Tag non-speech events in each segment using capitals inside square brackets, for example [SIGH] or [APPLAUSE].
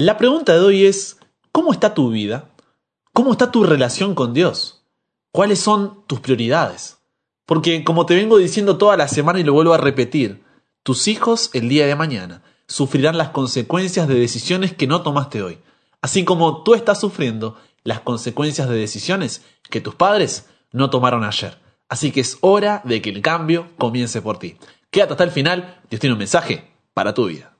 La pregunta de hoy es, ¿cómo está tu vida? ¿Cómo está tu relación con Dios? ¿Cuáles son tus prioridades? Porque como te vengo diciendo toda la semana y lo vuelvo a repetir, tus hijos el día de mañana sufrirán las consecuencias de decisiones que no tomaste hoy, así como tú estás sufriendo las consecuencias de decisiones que tus padres no tomaron ayer. Así que es hora de que el cambio comience por ti. Quédate hasta el final, Dios tiene un mensaje para tu vida.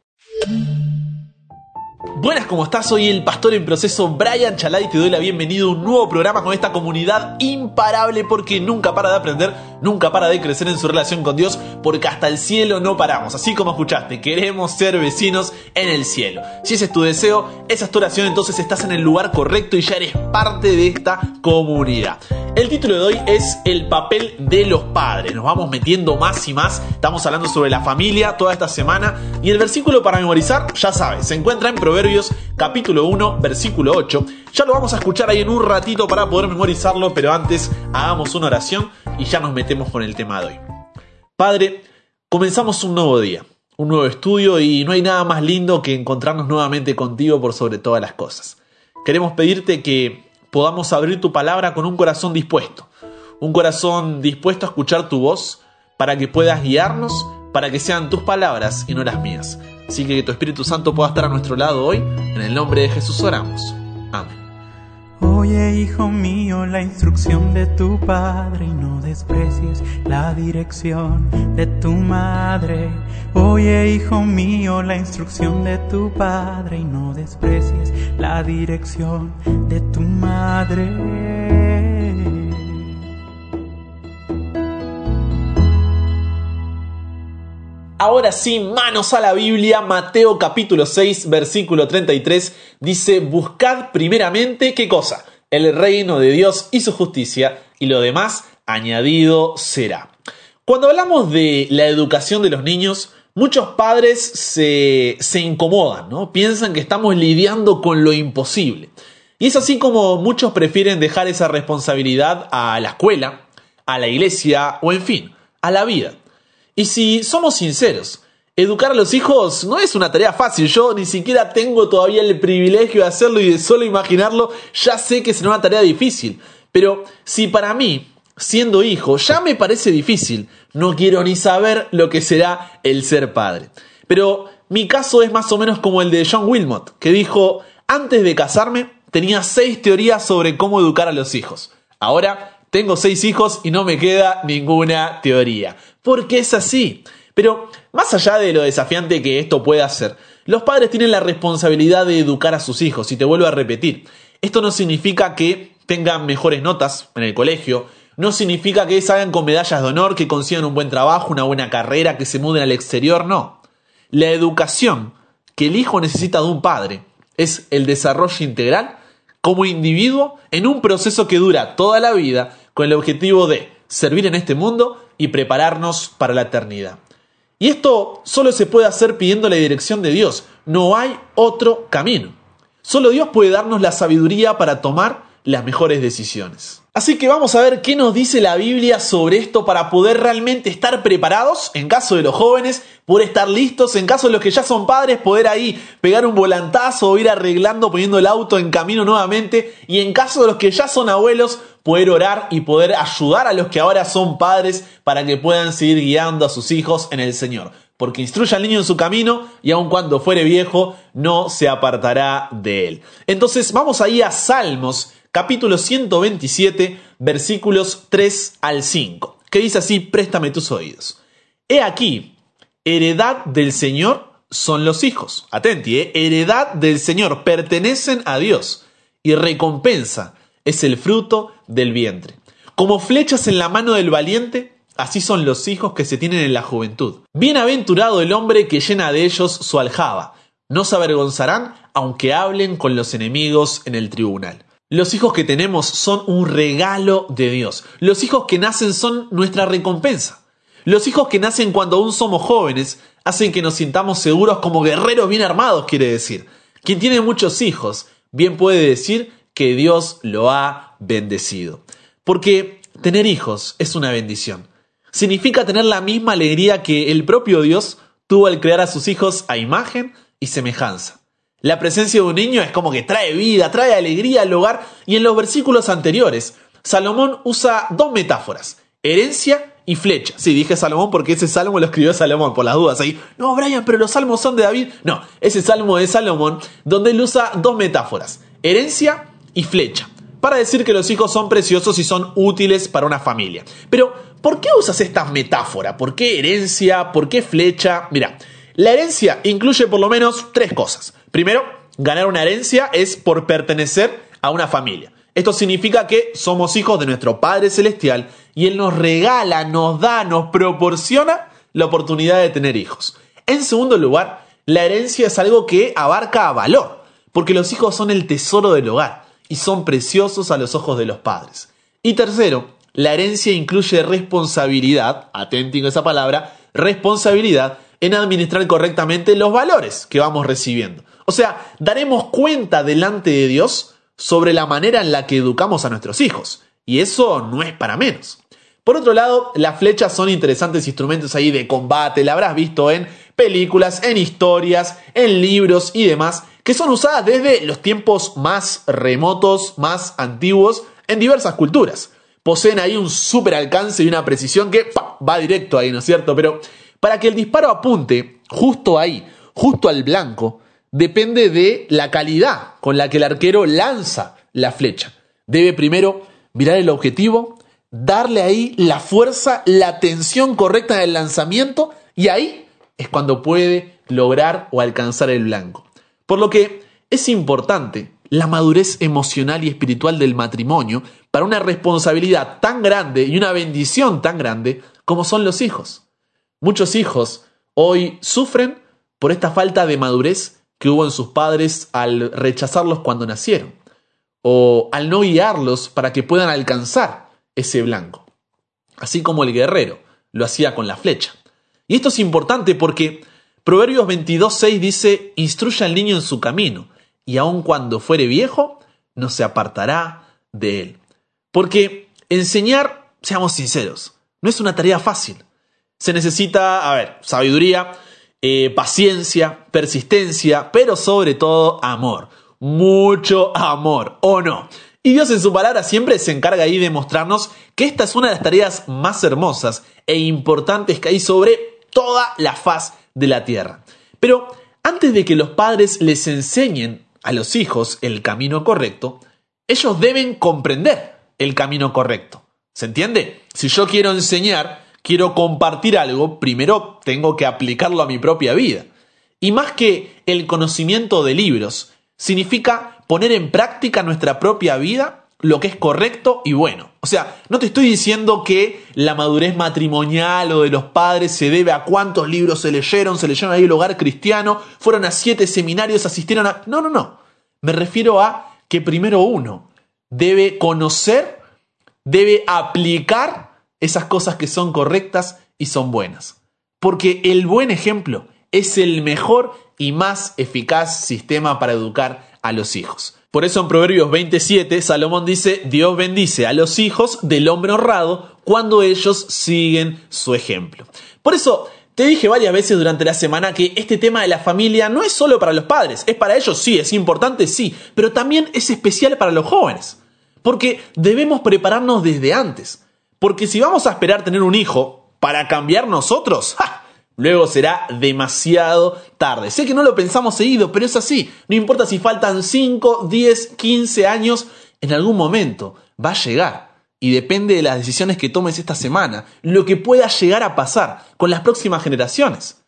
Buenas, ¿cómo estás? Soy el pastor en proceso Brian Chalai y te doy la bienvenida a un nuevo programa con esta comunidad imparable porque nunca para de aprender, nunca para de crecer en su relación con Dios, porque hasta el cielo no paramos. Así como escuchaste, queremos ser vecinos en el cielo. Si ese es tu deseo, esa es tu oración, entonces estás en el lugar correcto y ya eres parte de esta comunidad. El título de hoy es El papel de los padres. Nos vamos metiendo más y más. Estamos hablando sobre la familia toda esta semana. Y el versículo para memorizar, ya sabes, se encuentra en Proverbios capítulo 1, versículo 8. Ya lo vamos a escuchar ahí en un ratito para poder memorizarlo, pero antes hagamos una oración y ya nos metemos con el tema de hoy. Padre, comenzamos un nuevo día, un nuevo estudio y no hay nada más lindo que encontrarnos nuevamente contigo por sobre todas las cosas. Queremos pedirte que podamos abrir tu palabra con un corazón dispuesto, un corazón dispuesto a escuchar tu voz para que puedas guiarnos, para que sean tus palabras y no las mías. Así que que tu Espíritu Santo pueda estar a nuestro lado hoy. En el nombre de Jesús oramos. Oye, hijo mío, la instrucción de tu padre y no desprecies la dirección de tu madre. Oye, hijo mío, la instrucción de tu padre y no desprecies la dirección de tu madre. Ahora sí, manos a la Biblia, Mateo capítulo 6, versículo 33, dice, buscad primeramente qué cosa? El reino de Dios y su justicia, y lo demás añadido será. Cuando hablamos de la educación de los niños, muchos padres se, se incomodan, ¿no? Piensan que estamos lidiando con lo imposible. Y es así como muchos prefieren dejar esa responsabilidad a la escuela, a la iglesia o en fin, a la vida. Y si somos sinceros, educar a los hijos no es una tarea fácil. Yo ni siquiera tengo todavía el privilegio de hacerlo y de solo imaginarlo, ya sé que será una tarea difícil. Pero si para mí, siendo hijo, ya me parece difícil, no quiero ni saber lo que será el ser padre. Pero mi caso es más o menos como el de John Wilmot, que dijo, antes de casarme tenía seis teorías sobre cómo educar a los hijos. Ahora tengo seis hijos y no me queda ninguna teoría. Porque es así. Pero más allá de lo desafiante que esto pueda ser, los padres tienen la responsabilidad de educar a sus hijos. Y te vuelvo a repetir, esto no significa que tengan mejores notas en el colegio, no significa que salgan con medallas de honor, que consigan un buen trabajo, una buena carrera, que se muden al exterior, no. La educación que el hijo necesita de un padre es el desarrollo integral como individuo en un proceso que dura toda la vida con el objetivo de servir en este mundo y prepararnos para la eternidad. Y esto solo se puede hacer pidiendo la dirección de Dios. No hay otro camino. Solo Dios puede darnos la sabiduría para tomar las mejores decisiones. Así que vamos a ver qué nos dice la Biblia sobre esto para poder realmente estar preparados en caso de los jóvenes, poder estar listos en caso de los que ya son padres, poder ahí pegar un volantazo o ir arreglando, poniendo el auto en camino nuevamente y en caso de los que ya son abuelos, poder orar y poder ayudar a los que ahora son padres para que puedan seguir guiando a sus hijos en el Señor. Porque instruye al niño en su camino y aun cuando fuere viejo no se apartará de él. Entonces vamos ahí a Salmos capítulo 127, versículos 3 al 5, que dice así, préstame tus oídos. He aquí, heredad del Señor son los hijos. Atenti, ¿eh? heredad del Señor, pertenecen a Dios, y recompensa es el fruto del vientre. Como flechas en la mano del valiente, así son los hijos que se tienen en la juventud. Bienaventurado el hombre que llena de ellos su aljaba. No se avergonzarán aunque hablen con los enemigos en el tribunal. Los hijos que tenemos son un regalo de Dios. Los hijos que nacen son nuestra recompensa. Los hijos que nacen cuando aún somos jóvenes hacen que nos sintamos seguros como guerreros bien armados, quiere decir. Quien tiene muchos hijos bien puede decir que Dios lo ha bendecido. Porque tener hijos es una bendición. Significa tener la misma alegría que el propio Dios tuvo al crear a sus hijos a imagen y semejanza. La presencia de un niño es como que trae vida, trae alegría al hogar y en los versículos anteriores, Salomón usa dos metáforas, herencia y flecha. Sí, dije Salomón porque ese salmo lo escribió Salomón, por las dudas ahí. No, Brian, pero los salmos son de David. No, ese salmo es Salomón, donde él usa dos metáforas, herencia y flecha, para decir que los hijos son preciosos y son útiles para una familia. Pero, ¿por qué usas esta metáfora? ¿Por qué herencia? ¿Por qué flecha? Mira, la herencia incluye por lo menos tres cosas. Primero, ganar una herencia es por pertenecer a una familia. Esto significa que somos hijos de nuestro Padre Celestial y Él nos regala, nos da, nos proporciona la oportunidad de tener hijos. En segundo lugar, la herencia es algo que abarca a valor, porque los hijos son el tesoro del hogar y son preciosos a los ojos de los padres. Y tercero, la herencia incluye responsabilidad, atenten a esa palabra, responsabilidad en administrar correctamente los valores que vamos recibiendo. O sea, daremos cuenta delante de Dios sobre la manera en la que educamos a nuestros hijos. Y eso no es para menos. Por otro lado, las flechas son interesantes instrumentos ahí de combate, la habrás visto en películas, en historias, en libros y demás, que son usadas desde los tiempos más remotos, más antiguos, en diversas culturas. Poseen ahí un super alcance y una precisión que va directo ahí, ¿no es cierto? Pero para que el disparo apunte justo ahí, justo al blanco, depende de la calidad con la que el arquero lanza la flecha. Debe primero mirar el objetivo, darle ahí la fuerza, la tensión correcta del lanzamiento y ahí es cuando puede lograr o alcanzar el blanco. Por lo que es importante la madurez emocional y espiritual del matrimonio para una responsabilidad tan grande y una bendición tan grande como son los hijos. Muchos hijos hoy sufren por esta falta de madurez que hubo en sus padres al rechazarlos cuando nacieron, o al no guiarlos para que puedan alcanzar ese blanco, así como el guerrero lo hacía con la flecha. Y esto es importante porque Proverbios 22.6 dice, instruye al niño en su camino, y aun cuando fuere viejo, no se apartará de él. Porque enseñar, seamos sinceros, no es una tarea fácil. Se necesita, a ver, sabiduría, eh, paciencia, persistencia, pero sobre todo amor. Mucho amor, ¿o no? Y Dios en su palabra siempre se encarga ahí de mostrarnos que esta es una de las tareas más hermosas e importantes que hay sobre toda la faz de la tierra. Pero antes de que los padres les enseñen a los hijos el camino correcto, ellos deben comprender el camino correcto. ¿Se entiende? Si yo quiero enseñar quiero compartir algo, primero tengo que aplicarlo a mi propia vida. Y más que el conocimiento de libros, significa poner en práctica nuestra propia vida lo que es correcto y bueno. O sea, no te estoy diciendo que la madurez matrimonial o de los padres se debe a cuántos libros se leyeron, se leyeron ahí el hogar cristiano, fueron a siete seminarios, asistieron a... No, no, no. Me refiero a que primero uno debe conocer, debe aplicar esas cosas que son correctas y son buenas. Porque el buen ejemplo es el mejor y más eficaz sistema para educar a los hijos. Por eso en Proverbios 27 Salomón dice, Dios bendice a los hijos del hombre honrado cuando ellos siguen su ejemplo. Por eso te dije varias veces durante la semana que este tema de la familia no es solo para los padres, es para ellos sí, es importante sí, pero también es especial para los jóvenes. Porque debemos prepararnos desde antes. Porque si vamos a esperar tener un hijo para cambiar nosotros, luego será demasiado tarde. Sé que no lo pensamos seguido, pero es así. No importa si faltan 5, 10, 15 años, en algún momento va a llegar. Y depende de las decisiones que tomes esta semana, lo que pueda llegar a pasar con las próximas generaciones.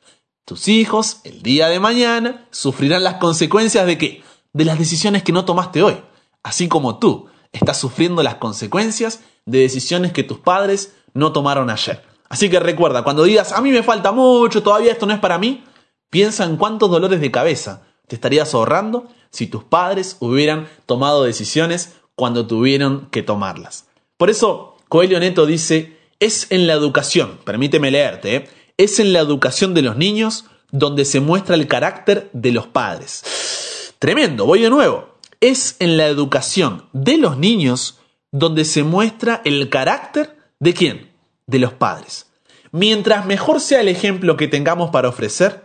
Tus hijos, el día de mañana, sufrirán las consecuencias de qué? De las decisiones que no tomaste hoy. Así como tú estás sufriendo las consecuencias de decisiones que tus padres no tomaron ayer. Así que recuerda, cuando digas, a mí me falta mucho, todavía esto no es para mí, piensa en cuántos dolores de cabeza te estarías ahorrando si tus padres hubieran tomado decisiones cuando tuvieron que tomarlas. Por eso, Coelho Neto dice, es en la educación, permíteme leerte, ¿eh? es en la educación de los niños donde se muestra el carácter de los padres. Tremendo, voy de nuevo. Es en la educación de los niños donde se muestra el carácter de quién? De los padres. Mientras mejor sea el ejemplo que tengamos para ofrecer,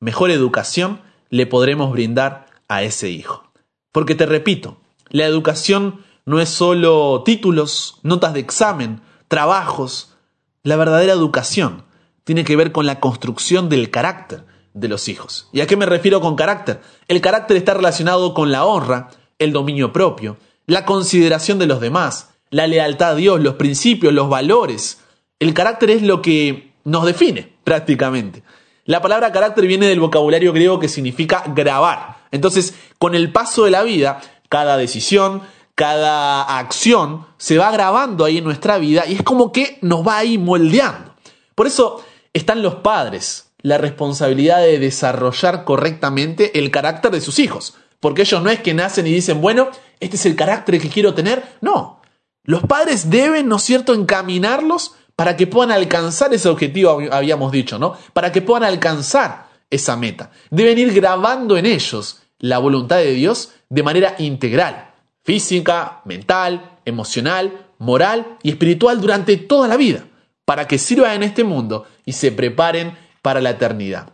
mejor educación le podremos brindar a ese hijo. Porque te repito, la educación no es solo títulos, notas de examen, trabajos. La verdadera educación tiene que ver con la construcción del carácter de los hijos. ¿Y a qué me refiero con carácter? El carácter está relacionado con la honra, el dominio propio, la consideración de los demás, la lealtad a Dios, los principios, los valores. El carácter es lo que nos define prácticamente. La palabra carácter viene del vocabulario griego que significa grabar. Entonces, con el paso de la vida, cada decisión, cada acción se va grabando ahí en nuestra vida y es como que nos va ahí moldeando. Por eso están los padres, la responsabilidad de desarrollar correctamente el carácter de sus hijos. Porque ellos no es que nacen y dicen, bueno, este es el carácter que quiero tener. No. Los padres deben, ¿no es cierto?, encaminarlos para que puedan alcanzar ese objetivo, habíamos dicho, ¿no? Para que puedan alcanzar esa meta. Deben ir grabando en ellos la voluntad de Dios de manera integral, física, mental, emocional, moral y espiritual durante toda la vida, para que sirvan en este mundo y se preparen para la eternidad.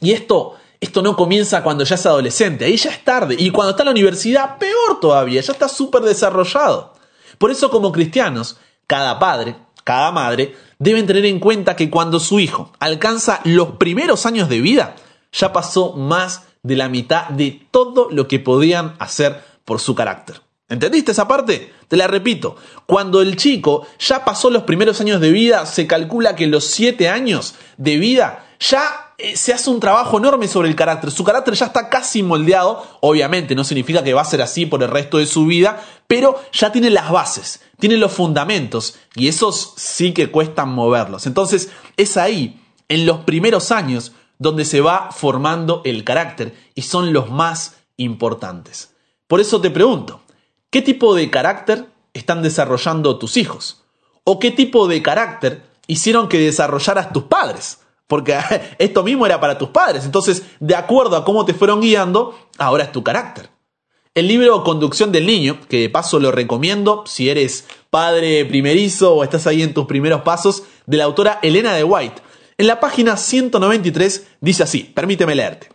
Y esto, esto no comienza cuando ya es adolescente, ahí ya es tarde, y cuando está en la universidad, peor todavía, ya está súper desarrollado. Por eso como cristianos, cada padre, cada madre, deben tener en cuenta que cuando su hijo alcanza los primeros años de vida, ya pasó más de la mitad de todo lo que podían hacer por su carácter. ¿Entendiste esa parte? Te la repito. Cuando el chico ya pasó los primeros años de vida, se calcula que los siete años de vida ya se hace un trabajo enorme sobre el carácter. Su carácter ya está casi moldeado. Obviamente no significa que va a ser así por el resto de su vida, pero ya tiene las bases, tiene los fundamentos y esos sí que cuestan moverlos. Entonces es ahí, en los primeros años, donde se va formando el carácter y son los más importantes. Por eso te pregunto, ¿qué tipo de carácter están desarrollando tus hijos? ¿O qué tipo de carácter hicieron que desarrollaras tus padres? Porque [LAUGHS] esto mismo era para tus padres. Entonces, de acuerdo a cómo te fueron guiando, ahora es tu carácter. El libro Conducción del Niño, que de paso lo recomiendo si eres padre primerizo o estás ahí en tus primeros pasos, de la autora Elena de White, en la página 193 dice así, permíteme leerte.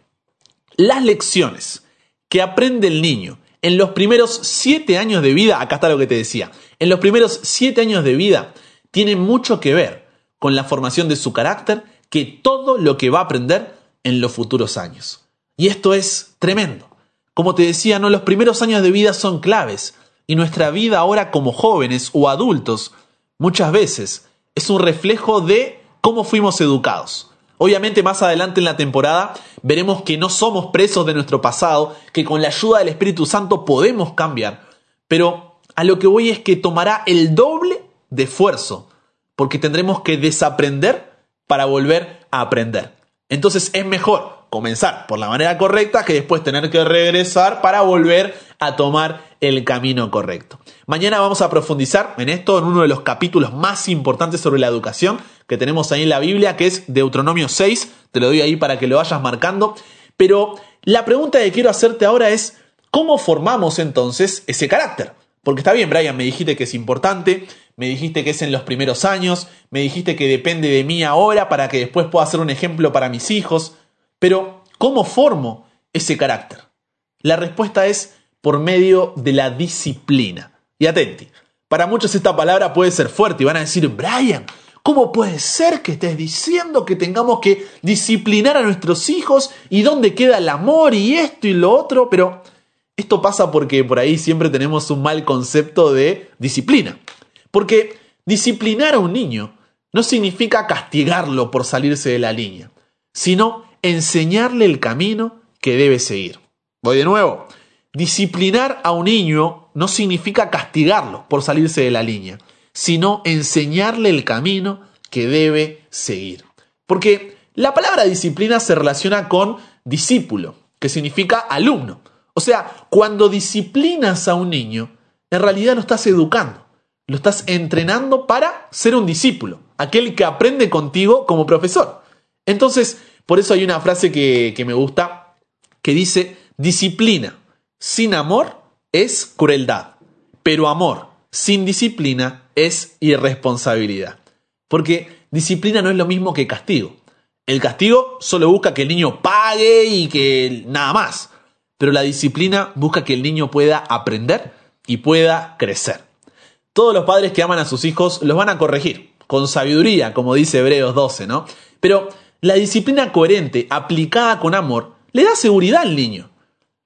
Las lecciones que aprende el niño en los primeros siete años de vida, acá está lo que te decía, en los primeros siete años de vida tienen mucho que ver con la formación de su carácter que todo lo que va a aprender en los futuros años. Y esto es tremendo. Como te decía, no los primeros años de vida son claves y nuestra vida ahora como jóvenes o adultos muchas veces es un reflejo de cómo fuimos educados. Obviamente más adelante en la temporada veremos que no somos presos de nuestro pasado, que con la ayuda del Espíritu Santo podemos cambiar, pero a lo que voy es que tomará el doble de esfuerzo, porque tendremos que desaprender para volver a aprender. Entonces es mejor comenzar por la manera correcta que después tener que regresar para volver a tomar el camino correcto. Mañana vamos a profundizar en esto en uno de los capítulos más importantes sobre la educación que tenemos ahí en la Biblia, que es Deuteronomio 6. Te lo doy ahí para que lo vayas marcando. Pero la pregunta que quiero hacerte ahora es, ¿cómo formamos entonces ese carácter? Porque está bien, Brian, me dijiste que es importante, me dijiste que es en los primeros años, me dijiste que depende de mí ahora para que después pueda ser un ejemplo para mis hijos, pero ¿cómo formo ese carácter? La respuesta es por medio de la disciplina. Y atenti, para muchos esta palabra puede ser fuerte y van a decir, Brian, ¿cómo puede ser que estés diciendo que tengamos que disciplinar a nuestros hijos y dónde queda el amor y esto y lo otro? Pero esto pasa porque por ahí siempre tenemos un mal concepto de disciplina. Porque disciplinar a un niño no significa castigarlo por salirse de la línea, sino enseñarle el camino que debe seguir. Voy de nuevo. Disciplinar a un niño no significa castigarlo por salirse de la línea, sino enseñarle el camino que debe seguir. Porque la palabra disciplina se relaciona con discípulo, que significa alumno. O sea, cuando disciplinas a un niño, en realidad lo estás educando, lo estás entrenando para ser un discípulo, aquel que aprende contigo como profesor. Entonces, por eso hay una frase que, que me gusta que dice, disciplina sin amor es crueldad, pero amor sin disciplina es irresponsabilidad. Porque disciplina no es lo mismo que castigo. El castigo solo busca que el niño pague y que nada más. pero la disciplina busca que el niño pueda aprender y pueda crecer. Todos los padres que aman a sus hijos los van a corregir, con sabiduría, como dice Hebreos 12, ¿no? Pero la disciplina coherente, aplicada con amor, le da seguridad al niño.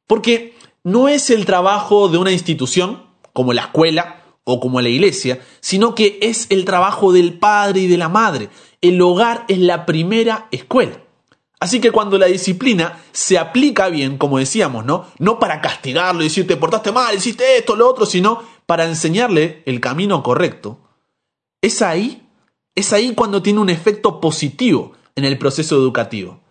Porque no es el trabajo de una institución, como la escuela o como la iglesia, sino que es el trabajo del padre y de la madre. El hogar es la primera escuela. Así que cuando la disciplina se aplica bien, como decíamos, ¿no? No para castigarlo y decir te portaste mal, hiciste esto, lo otro, sino para enseñarle el camino correcto, es ahí, es ahí cuando tiene un efecto positivo en el proceso educativo.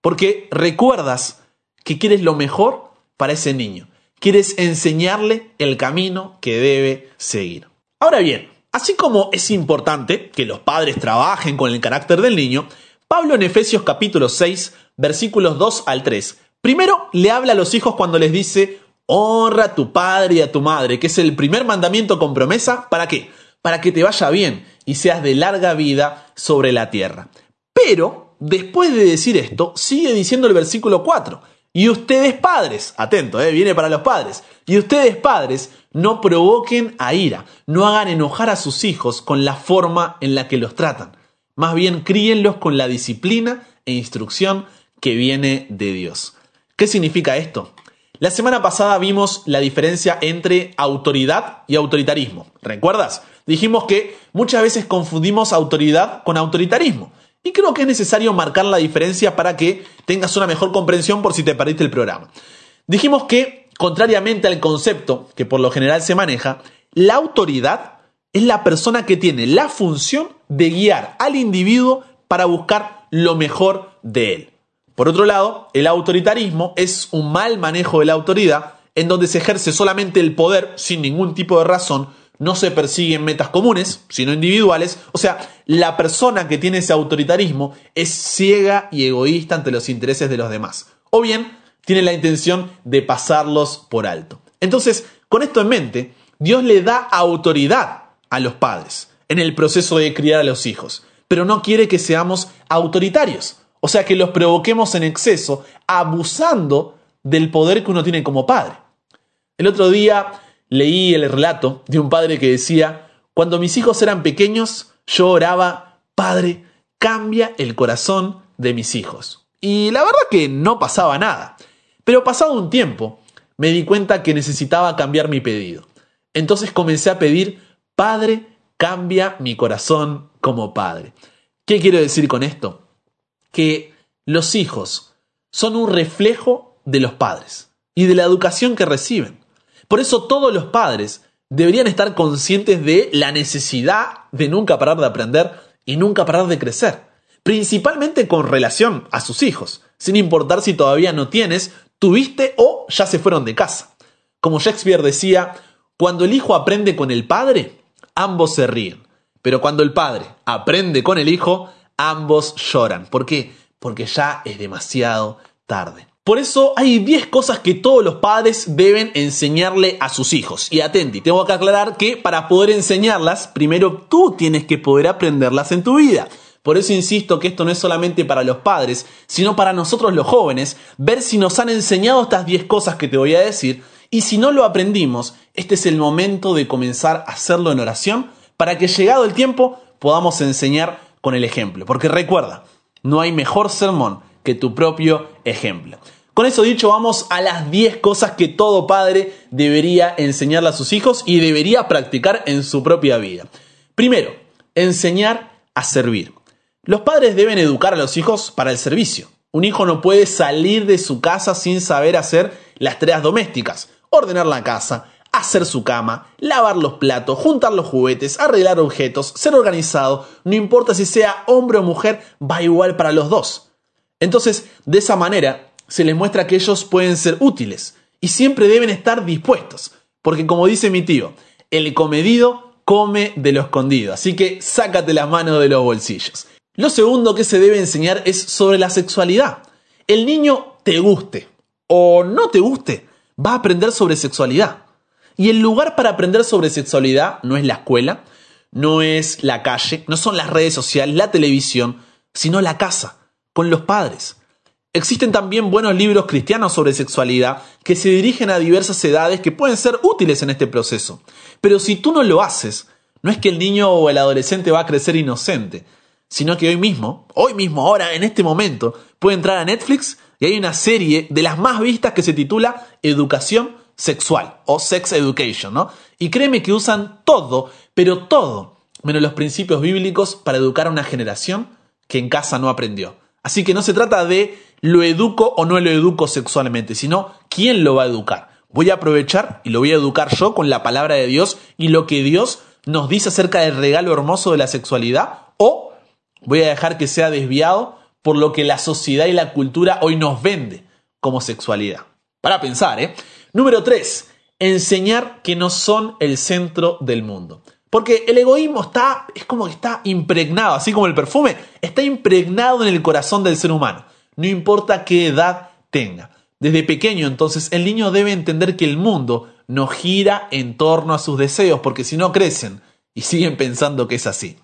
Porque recuerdas que quieres lo mejor para ese niño. Quieres enseñarle el camino que debe seguir. Ahora bien, así como es importante que los padres trabajen con el carácter del niño, Pablo en Efesios capítulo 6, versículos 2 al 3, primero le habla a los hijos cuando les dice, honra a tu padre y a tu madre, que es el primer mandamiento con promesa, ¿para qué? Para que te vaya bien y seas de larga vida sobre la tierra. Pero, después de decir esto, sigue diciendo el versículo 4, y ustedes padres, atento, eh, viene para los padres, y ustedes padres no provoquen a ira, no hagan enojar a sus hijos con la forma en la que los tratan más bien críenlos con la disciplina e instrucción que viene de Dios. ¿Qué significa esto? La semana pasada vimos la diferencia entre autoridad y autoritarismo. ¿Recuerdas? Dijimos que muchas veces confundimos autoridad con autoritarismo. Y creo que es necesario marcar la diferencia para que tengas una mejor comprensión por si te perdiste el programa. Dijimos que, contrariamente al concepto que por lo general se maneja, la autoridad es la persona que tiene la función de guiar al individuo para buscar lo mejor de él. Por otro lado, el autoritarismo es un mal manejo de la autoridad en donde se ejerce solamente el poder sin ningún tipo de razón, no se persiguen metas comunes, sino individuales, o sea, la persona que tiene ese autoritarismo es ciega y egoísta ante los intereses de los demás, o bien tiene la intención de pasarlos por alto. Entonces, con esto en mente, Dios le da autoridad a los padres en el proceso de criar a los hijos, pero no quiere que seamos autoritarios, o sea, que los provoquemos en exceso, abusando del poder que uno tiene como padre. El otro día leí el relato de un padre que decía, cuando mis hijos eran pequeños, yo oraba, Padre, cambia el corazón de mis hijos. Y la verdad que no pasaba nada. Pero pasado un tiempo, me di cuenta que necesitaba cambiar mi pedido. Entonces comencé a pedir, Padre, cambia mi corazón como padre. ¿Qué quiero decir con esto? Que los hijos son un reflejo de los padres y de la educación que reciben. Por eso todos los padres deberían estar conscientes de la necesidad de nunca parar de aprender y nunca parar de crecer, principalmente con relación a sus hijos, sin importar si todavía no tienes, tuviste o ya se fueron de casa. Como Shakespeare decía, cuando el hijo aprende con el padre, ambos se ríen. Pero cuando el padre aprende con el hijo, ambos lloran. ¿Por qué? Porque ya es demasiado tarde. Por eso hay 10 cosas que todos los padres deben enseñarle a sus hijos. Y atenti, tengo que aclarar que para poder enseñarlas, primero tú tienes que poder aprenderlas en tu vida. Por eso insisto que esto no es solamente para los padres, sino para nosotros los jóvenes, ver si nos han enseñado estas 10 cosas que te voy a decir y si no lo aprendimos, este es el momento de comenzar a hacerlo en oración para que llegado el tiempo podamos enseñar con el ejemplo. Porque recuerda, no hay mejor sermón que tu propio ejemplo. Con eso dicho, vamos a las 10 cosas que todo padre debería enseñarle a sus hijos y debería practicar en su propia vida. Primero, enseñar a servir. Los padres deben educar a los hijos para el servicio. Un hijo no puede salir de su casa sin saber hacer las tareas domésticas ordenar la casa, hacer su cama, lavar los platos, juntar los juguetes, arreglar objetos, ser organizado, no importa si sea hombre o mujer, va igual para los dos. Entonces, de esa manera, se les muestra que ellos pueden ser útiles y siempre deben estar dispuestos, porque como dice mi tío, el comedido come de lo escondido, así que sácate las manos de los bolsillos. Lo segundo que se debe enseñar es sobre la sexualidad. El niño te guste o no te guste, va a aprender sobre sexualidad. Y el lugar para aprender sobre sexualidad no es la escuela, no es la calle, no son las redes sociales, la televisión, sino la casa, con los padres. Existen también buenos libros cristianos sobre sexualidad que se dirigen a diversas edades que pueden ser útiles en este proceso. Pero si tú no lo haces, no es que el niño o el adolescente va a crecer inocente, sino que hoy mismo, hoy mismo, ahora, en este momento, puede entrar a Netflix y hay una serie de las más vistas que se titula Educación Sexual o Sex Education, ¿no? Y créeme que usan todo, pero todo, menos los principios bíblicos para educar a una generación que en casa no aprendió. Así que no se trata de lo educo o no lo educo sexualmente, sino quién lo va a educar. Voy a aprovechar y lo voy a educar yo con la palabra de Dios y lo que Dios nos dice acerca del regalo hermoso de la sexualidad o voy a dejar que sea desviado por lo que la sociedad y la cultura hoy nos vende como sexualidad. Para pensar, ¿eh? Número 3. Enseñar que no son el centro del mundo. Porque el egoísmo está, es como que está impregnado, así como el perfume, está impregnado en el corazón del ser humano, no importa qué edad tenga. Desde pequeño, entonces, el niño debe entender que el mundo no gira en torno a sus deseos, porque si no crecen y siguen pensando que es así.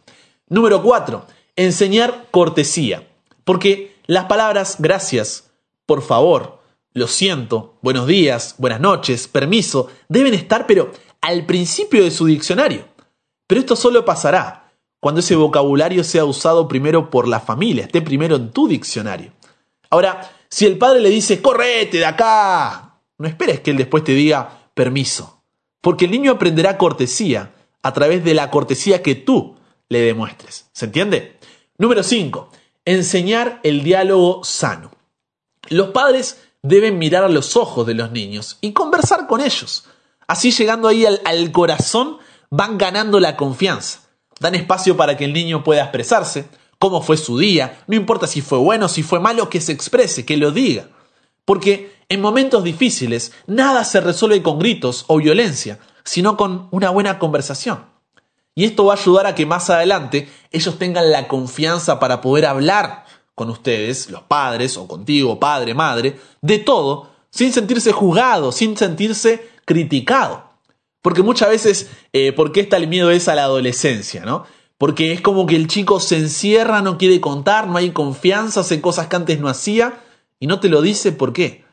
Número 4. Enseñar cortesía. Porque las palabras gracias, por favor, lo siento, buenos días, buenas noches, permiso, deben estar, pero al principio de su diccionario. Pero esto solo pasará cuando ese vocabulario sea usado primero por la familia, esté primero en tu diccionario. Ahora, si el padre le dice, correte de acá, no esperes que él después te diga permiso, porque el niño aprenderá cortesía a través de la cortesía que tú le demuestres. ¿Se entiende? Número 5. Enseñar el diálogo sano. Los padres deben mirar a los ojos de los niños y conversar con ellos. Así llegando ahí al, al corazón van ganando la confianza. Dan espacio para que el niño pueda expresarse, cómo fue su día, no importa si fue bueno, si fue malo, que se exprese, que lo diga. Porque en momentos difíciles nada se resuelve con gritos o violencia, sino con una buena conversación. Y esto va a ayudar a que más adelante ellos tengan la confianza para poder hablar con ustedes, los padres, o contigo, padre, madre, de todo, sin sentirse juzgado, sin sentirse criticado. Porque muchas veces, eh, ¿por qué está el miedo es a la adolescencia, no? Porque es como que el chico se encierra, no quiere contar, no hay confianza, hace cosas que antes no hacía y no te lo dice ¿por qué?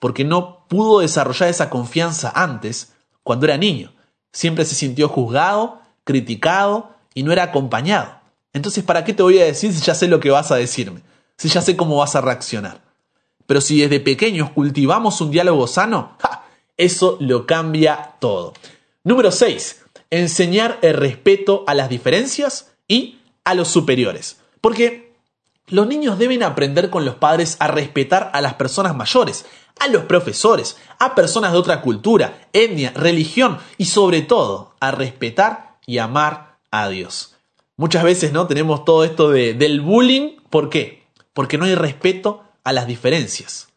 Porque no pudo desarrollar esa confianza antes, cuando era niño. Siempre se sintió juzgado, criticado y no era acompañado. Entonces, ¿para qué te voy a decir si ya sé lo que vas a decirme? Si ya sé cómo vas a reaccionar. Pero si desde pequeños cultivamos un diálogo sano, eso lo cambia todo. Número 6. Enseñar el respeto a las diferencias y a los superiores. Porque los niños deben aprender con los padres a respetar a las personas mayores, a los profesores, a personas de otra cultura, etnia, religión y sobre todo a respetar y amar a Dios. Muchas veces no tenemos todo esto de, del bullying, ¿por qué? Porque no hay respeto a las diferencias.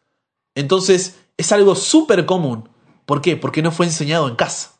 Entonces es algo súper común. ¿Por qué? Porque no fue enseñado en casa.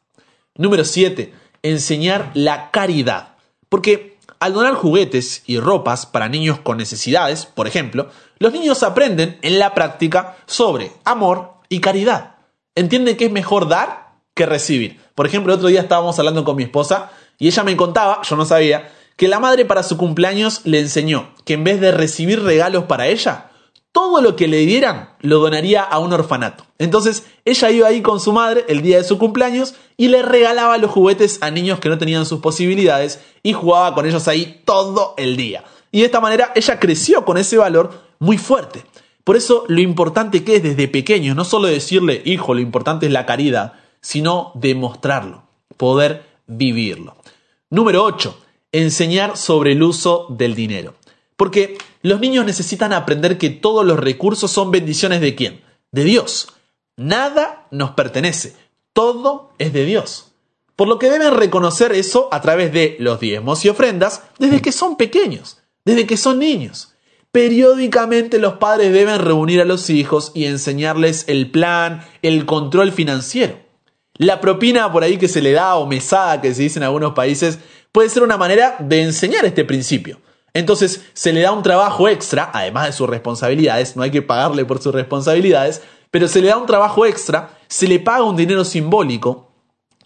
Número 7. Enseñar la caridad. Porque al donar juguetes y ropas para niños con necesidades, por ejemplo, los niños aprenden en la práctica sobre amor y caridad. Entienden que es mejor dar que recibir. Por ejemplo, el otro día estábamos hablando con mi esposa y ella me contaba, yo no sabía, que la madre para su cumpleaños le enseñó que en vez de recibir regalos para ella, todo lo que le dieran lo donaría a un orfanato. Entonces ella iba ahí con su madre el día de su cumpleaños y le regalaba los juguetes a niños que no tenían sus posibilidades y jugaba con ellos ahí todo el día. Y de esta manera ella creció con ese valor muy fuerte. Por eso lo importante que es desde pequeño, no solo decirle, hijo, lo importante es la caridad, sino demostrarlo, poder vivirlo. Número 8. Enseñar sobre el uso del dinero. Porque los niños necesitan aprender que todos los recursos son bendiciones de quién? De Dios. Nada nos pertenece, todo es de Dios. Por lo que deben reconocer eso a través de los diezmos y ofrendas desde que son pequeños, desde que son niños. Periódicamente los padres deben reunir a los hijos y enseñarles el plan, el control financiero. La propina por ahí que se le da o mesada que se dice en algunos países puede ser una manera de enseñar este principio. Entonces se le da un trabajo extra, además de sus responsabilidades, no hay que pagarle por sus responsabilidades, pero se le da un trabajo extra, se le paga un dinero simbólico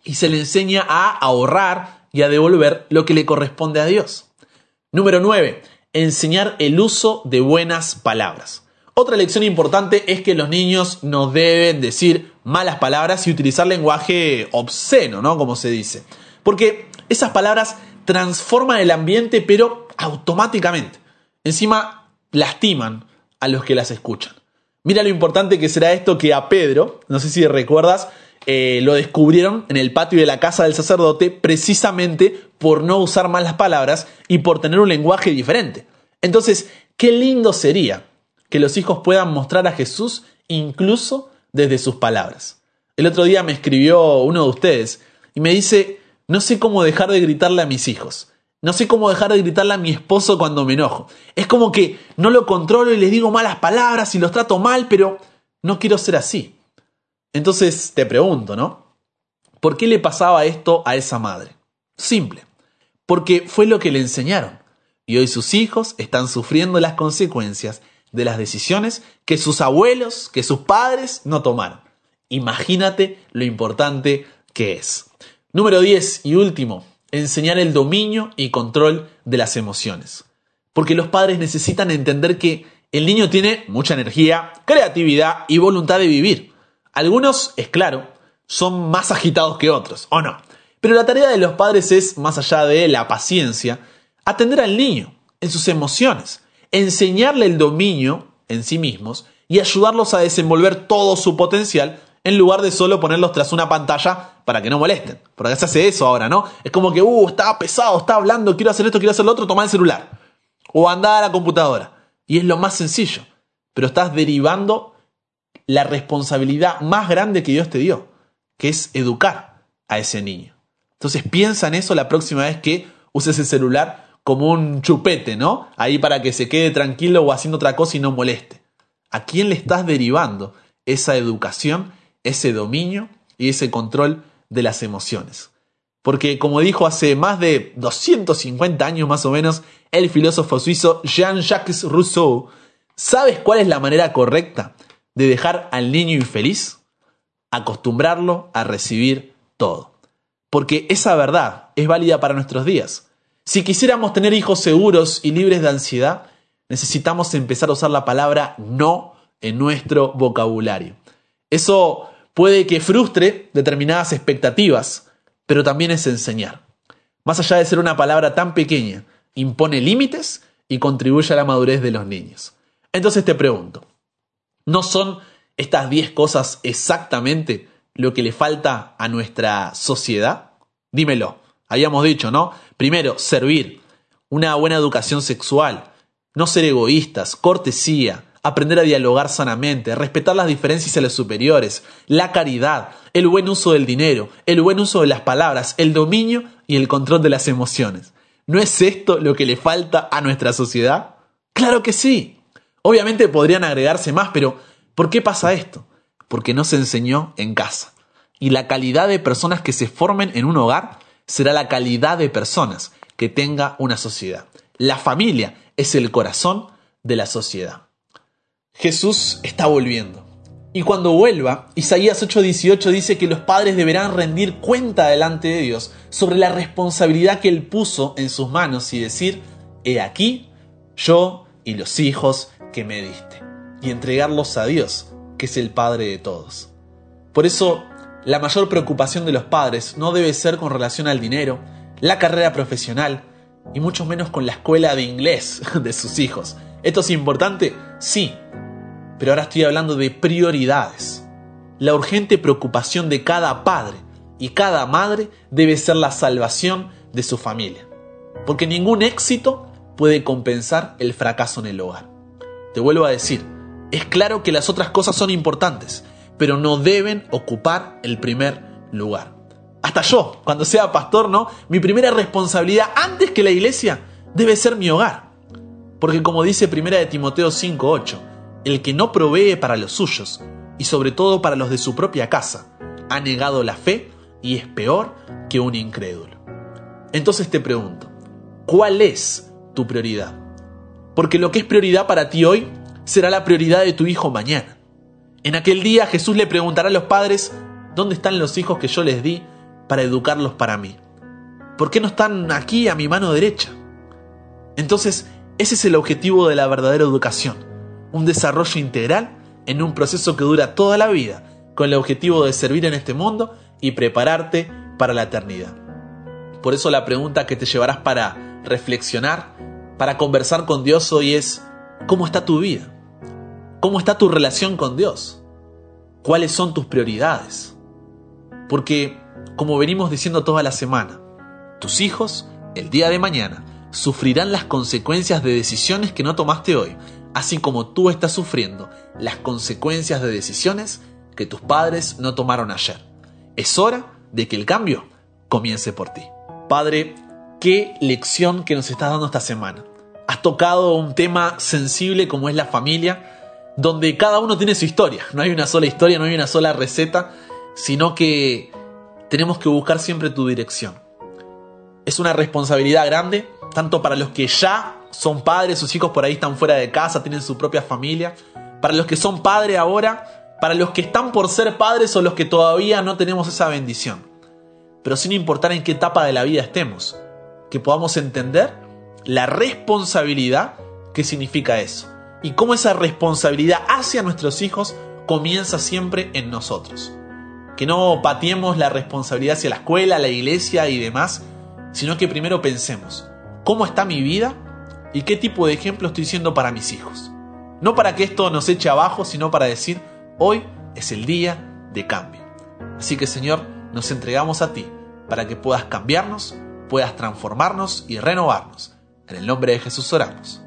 y se le enseña a ahorrar y a devolver lo que le corresponde a Dios. Número 9. Enseñar el uso de buenas palabras. Otra lección importante es que los niños no deben decir malas palabras y utilizar lenguaje obsceno, ¿no? Como se dice. Porque esas palabras transforman el ambiente, pero automáticamente. Encima, lastiman a los que las escuchan. Mira lo importante que será esto que a Pedro, no sé si recuerdas, eh, lo descubrieron en el patio de la casa del sacerdote precisamente por no usar malas palabras y por tener un lenguaje diferente. Entonces, qué lindo sería que los hijos puedan mostrar a Jesús incluso desde sus palabras. El otro día me escribió uno de ustedes y me dice, no sé cómo dejar de gritarle a mis hijos. No sé cómo dejar de gritarle a mi esposo cuando me enojo. Es como que no lo controlo y les digo malas palabras y los trato mal, pero no quiero ser así. Entonces te pregunto, ¿no? ¿Por qué le pasaba esto a esa madre? Simple. Porque fue lo que le enseñaron. Y hoy sus hijos están sufriendo las consecuencias de las decisiones que sus abuelos, que sus padres no tomaron. Imagínate lo importante que es. Número 10 y último, enseñar el dominio y control de las emociones. Porque los padres necesitan entender que el niño tiene mucha energía, creatividad y voluntad de vivir. Algunos, es claro, son más agitados que otros, ¿o no? Pero la tarea de los padres es, más allá de la paciencia, atender al niño en sus emociones, enseñarle el dominio en sí mismos y ayudarlos a desenvolver todo su potencial en lugar de solo ponerlos tras una pantalla para que no molesten. Porque se hace eso ahora, ¿no? Es como que, uh, está pesado, está hablando, quiero hacer esto, quiero hacer lo otro, toma el celular. O anda a la computadora. Y es lo más sencillo. Pero estás derivando la responsabilidad más grande que Dios te dio, que es educar a ese niño. Entonces piensa en eso la próxima vez que uses el celular como un chupete, ¿no? Ahí para que se quede tranquilo o haciendo otra cosa y no moleste. ¿A quién le estás derivando esa educación, ese dominio y ese control de las emociones? Porque como dijo hace más de 250 años más o menos el filósofo suizo Jean-Jacques Rousseau, ¿sabes cuál es la manera correcta de dejar al niño infeliz? Acostumbrarlo a recibir todo. Porque esa verdad es válida para nuestros días. Si quisiéramos tener hijos seguros y libres de ansiedad, necesitamos empezar a usar la palabra no en nuestro vocabulario. Eso puede que frustre determinadas expectativas, pero también es enseñar. Más allá de ser una palabra tan pequeña, impone límites y contribuye a la madurez de los niños. Entonces te pregunto, ¿no son estas 10 cosas exactamente lo que le falta a nuestra sociedad? Dímelo. Habíamos dicho, ¿no? Primero, servir, una buena educación sexual, no ser egoístas, cortesía, aprender a dialogar sanamente, respetar las diferencias a los superiores, la caridad, el buen uso del dinero, el buen uso de las palabras, el dominio y el control de las emociones. ¿No es esto lo que le falta a nuestra sociedad? Claro que sí. Obviamente podrían agregarse más, pero ¿por qué pasa esto? Porque no se enseñó en casa. Y la calidad de personas que se formen en un hogar será la calidad de personas que tenga una sociedad. La familia es el corazón de la sociedad. Jesús está volviendo. Y cuando vuelva, Isaías 8:18 dice que los padres deberán rendir cuenta delante de Dios sobre la responsabilidad que Él puso en sus manos y decir, he aquí, yo y los hijos que me diste, y entregarlos a Dios, que es el Padre de todos. Por eso la mayor preocupación de los padres no debe ser con relación al dinero, la carrera profesional y mucho menos con la escuela de inglés [LAUGHS] de sus hijos. ¿Esto es importante? Sí, pero ahora estoy hablando de prioridades. La urgente preocupación de cada padre y cada madre debe ser la salvación de su familia, porque ningún éxito puede compensar el fracaso en el hogar. Te vuelvo a decir, es claro que las otras cosas son importantes, pero no deben ocupar el primer lugar. Hasta yo, cuando sea pastor, ¿no? Mi primera responsabilidad antes que la iglesia debe ser mi hogar. Porque como dice primera de Timoteo 5:8, el que no provee para los suyos y sobre todo para los de su propia casa, ha negado la fe y es peor que un incrédulo. Entonces te pregunto, ¿cuál es tu prioridad? Porque lo que es prioridad para ti hoy será la prioridad de tu hijo mañana. En aquel día Jesús le preguntará a los padres, ¿dónde están los hijos que yo les di para educarlos para mí? ¿Por qué no están aquí a mi mano derecha? Entonces, ese es el objetivo de la verdadera educación, un desarrollo integral en un proceso que dura toda la vida, con el objetivo de servir en este mundo y prepararte para la eternidad. Por eso la pregunta que te llevarás para reflexionar, para conversar con Dios hoy es, ¿cómo está tu vida? ¿Cómo está tu relación con Dios? ¿Cuáles son tus prioridades? Porque, como venimos diciendo toda la semana, tus hijos, el día de mañana, sufrirán las consecuencias de decisiones que no tomaste hoy, así como tú estás sufriendo las consecuencias de decisiones que tus padres no tomaron ayer. Es hora de que el cambio comience por ti. Padre, qué lección que nos estás dando esta semana. Has tocado un tema sensible como es la familia, donde cada uno tiene su historia. No hay una sola historia, no hay una sola receta, sino que tenemos que buscar siempre tu dirección. Es una responsabilidad grande, tanto para los que ya son padres, sus hijos por ahí están fuera de casa, tienen su propia familia, para los que son padres ahora, para los que están por ser padres o los que todavía no tenemos esa bendición. Pero sin importar en qué etapa de la vida estemos, que podamos entender la responsabilidad que significa eso y cómo esa responsabilidad hacia nuestros hijos comienza siempre en nosotros. Que no patiemos la responsabilidad hacia la escuela, la iglesia y demás, sino que primero pensemos, ¿cómo está mi vida y qué tipo de ejemplo estoy siendo para mis hijos? No para que esto nos eche abajo, sino para decir, hoy es el día de cambio. Así que Señor, nos entregamos a ti para que puedas cambiarnos, puedas transformarnos y renovarnos. En el nombre de Jesús oramos.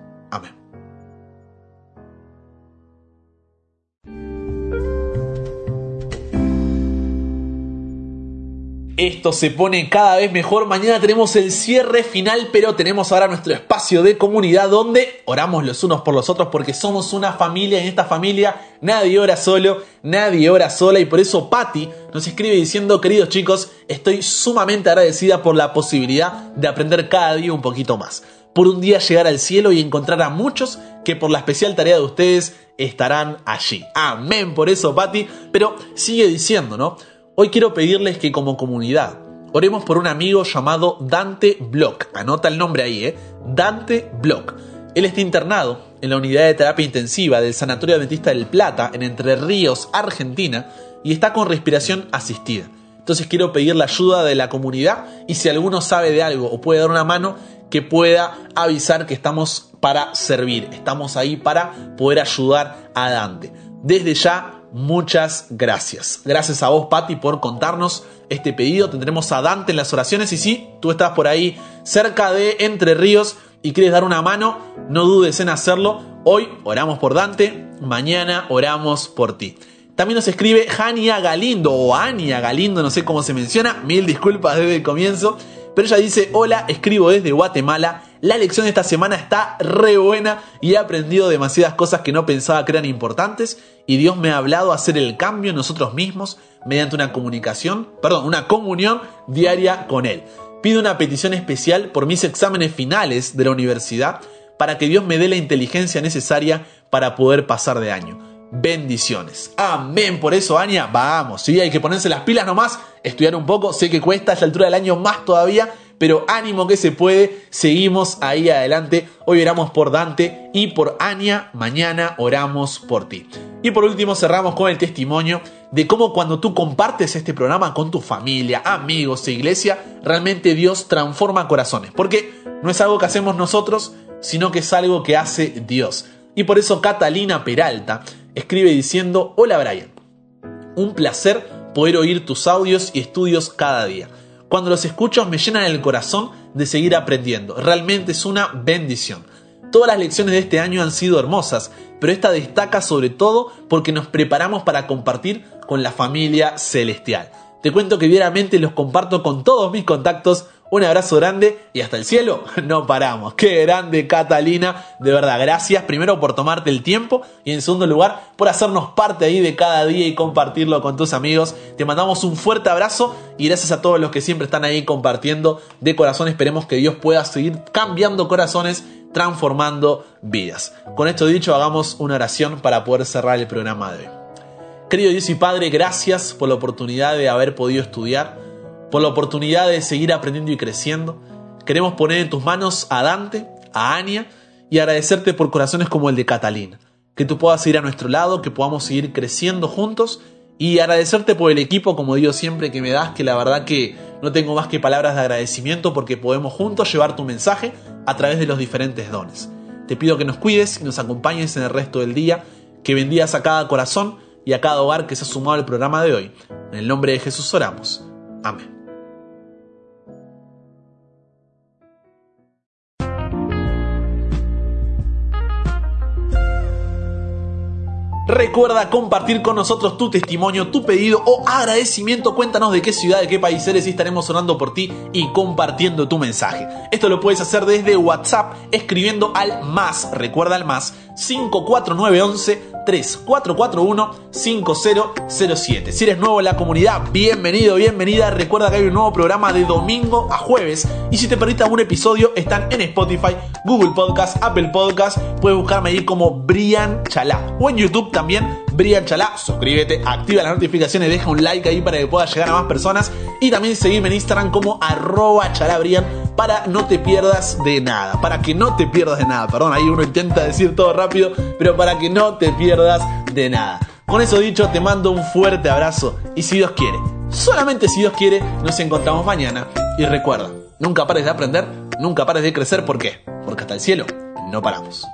Esto se pone cada vez mejor. Mañana tenemos el cierre final, pero tenemos ahora nuestro espacio de comunidad donde oramos los unos por los otros porque somos una familia. En esta familia nadie ora solo, nadie ora sola. Y por eso Patti nos escribe diciendo, queridos chicos, estoy sumamente agradecida por la posibilidad de aprender cada día un poquito más. Por un día llegar al cielo y encontrar a muchos que por la especial tarea de ustedes estarán allí. Amén por eso, Patti. Pero sigue diciendo, ¿no? Hoy quiero pedirles que como comunidad oremos por un amigo llamado Dante Block. Anota el nombre ahí, ¿eh? Dante Block. Él está internado en la unidad de terapia intensiva del Sanatorio Adventista del Plata, en Entre Ríos, Argentina, y está con respiración asistida. Entonces quiero pedir la ayuda de la comunidad y si alguno sabe de algo o puede dar una mano, que pueda avisar que estamos para servir, estamos ahí para poder ayudar a Dante. Desde ya muchas gracias. Gracias a vos, Patti, por contarnos este pedido. Tendremos a Dante en las oraciones y si tú estás por ahí cerca de Entre Ríos y quieres dar una mano, no dudes en hacerlo. Hoy oramos por Dante, mañana oramos por ti. También nos escribe Jania Galindo o Ania Galindo, no sé cómo se menciona, mil disculpas desde el comienzo. Pero ella dice, hola, escribo desde Guatemala. La lección de esta semana está re buena y he aprendido demasiadas cosas que no pensaba que eran importantes y Dios me ha hablado a hacer el cambio en nosotros mismos mediante una comunicación, perdón, una comunión diaria con Él. Pido una petición especial por mis exámenes finales de la universidad para que Dios me dé la inteligencia necesaria para poder pasar de año bendiciones. Amén. Por eso, Ania, vamos. Sí, hay que ponerse las pilas nomás, estudiar un poco. Sé que cuesta a esta altura del año más todavía, pero ánimo que se puede. Seguimos ahí adelante. Hoy oramos por Dante y por Ania. Mañana oramos por ti. Y por último, cerramos con el testimonio de cómo cuando tú compartes este programa con tu familia, amigos e iglesia, realmente Dios transforma corazones. Porque no es algo que hacemos nosotros, sino que es algo que hace Dios. Y por eso Catalina Peralta escribe diciendo, hola Brian, un placer poder oír tus audios y estudios cada día. Cuando los escucho me llenan el corazón de seguir aprendiendo. Realmente es una bendición. Todas las lecciones de este año han sido hermosas, pero esta destaca sobre todo porque nos preparamos para compartir con la familia celestial. Te cuento que diariamente los comparto con todos mis contactos un abrazo grande y hasta el cielo [LAUGHS] no paramos. Qué grande Catalina, de verdad, gracias primero por tomarte el tiempo y en segundo lugar por hacernos parte ahí de cada día y compartirlo con tus amigos. Te mandamos un fuerte abrazo y gracias a todos los que siempre están ahí compartiendo de corazón. Esperemos que Dios pueda seguir cambiando corazones, transformando vidas. Con esto dicho, hagamos una oración para poder cerrar el programa de hoy. Querido Dios y Padre, gracias por la oportunidad de haber podido estudiar por la oportunidad de seguir aprendiendo y creciendo. Queremos poner en tus manos a Dante, a Ania y agradecerte por corazones como el de Catalina. que tú puedas ir a nuestro lado, que podamos seguir creciendo juntos y agradecerte por el equipo, como digo siempre, que me das, que la verdad que no tengo más que palabras de agradecimiento porque podemos juntos llevar tu mensaje a través de los diferentes dones. Te pido que nos cuides y nos acompañes en el resto del día, que bendigas a cada corazón y a cada hogar que se ha sumado al programa de hoy. En el nombre de Jesús oramos. Amén. Recuerda compartir con nosotros tu testimonio, tu pedido o agradecimiento. Cuéntanos de qué ciudad, de qué país eres y estaremos sonando por ti y compartiendo tu mensaje. Esto lo puedes hacer desde WhatsApp escribiendo al más, recuerda al más 54911 3441-5007. Si eres nuevo en la comunidad, bienvenido, bienvenida. Recuerda que hay un nuevo programa de domingo a jueves. Y si te perdiste algún episodio, están en Spotify, Google Podcast, Apple Podcast. Puedes buscarme ahí como Brian Chalá. O en YouTube también, Brian Chalá. Suscríbete, activa las notificaciones, deja un like ahí para que pueda llegar a más personas. Y también seguirme en Instagram como arroba chalabrian para no te pierdas de nada. Para que no te pierdas de nada. Perdón, ahí uno intenta decir todo rápido, pero para que no te pierdas de nada. Con eso dicho, te mando un fuerte abrazo y si Dios quiere, solamente si Dios quiere, nos encontramos mañana. Y recuerda, nunca pares de aprender, nunca pares de crecer. ¿Por qué? Porque hasta el cielo no paramos.